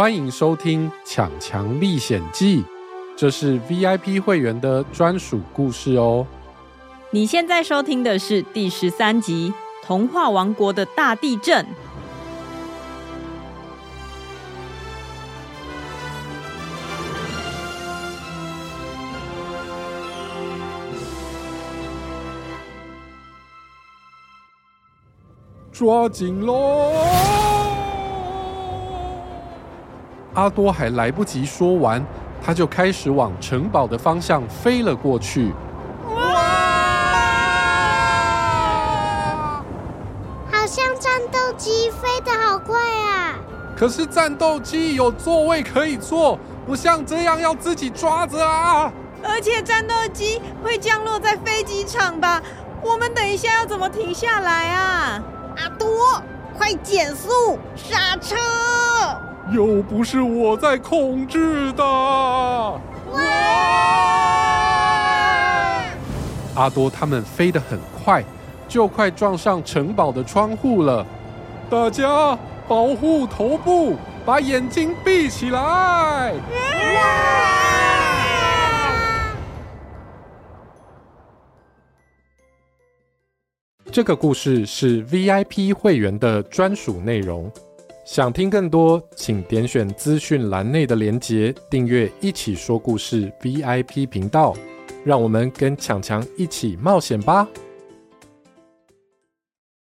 欢迎收听《抢强历险记》，这是 VIP 会员的专属故事哦。你现在收听的是第十三集《童话王国的大地震》。抓紧喽！阿多还来不及说完，他就开始往城堡的方向飞了过去。哇！好像战斗机飞得好快啊！可是战斗机有座位可以坐，不像这样要自己抓着啊！而且战斗机会降落在飞机场吧？我们等一下要怎么停下来啊？阿多，快减速，刹车！又不是我在控制的。哇！阿多他们飞得很快，就快撞上城堡的窗户了。大家保护头部，把眼睛闭起来。这个故事是 VIP 会员的专属内容。想听更多，请点选资讯栏内的连结，订阅“一起说故事 ”VIP 频道，让我们跟强强一起冒险吧。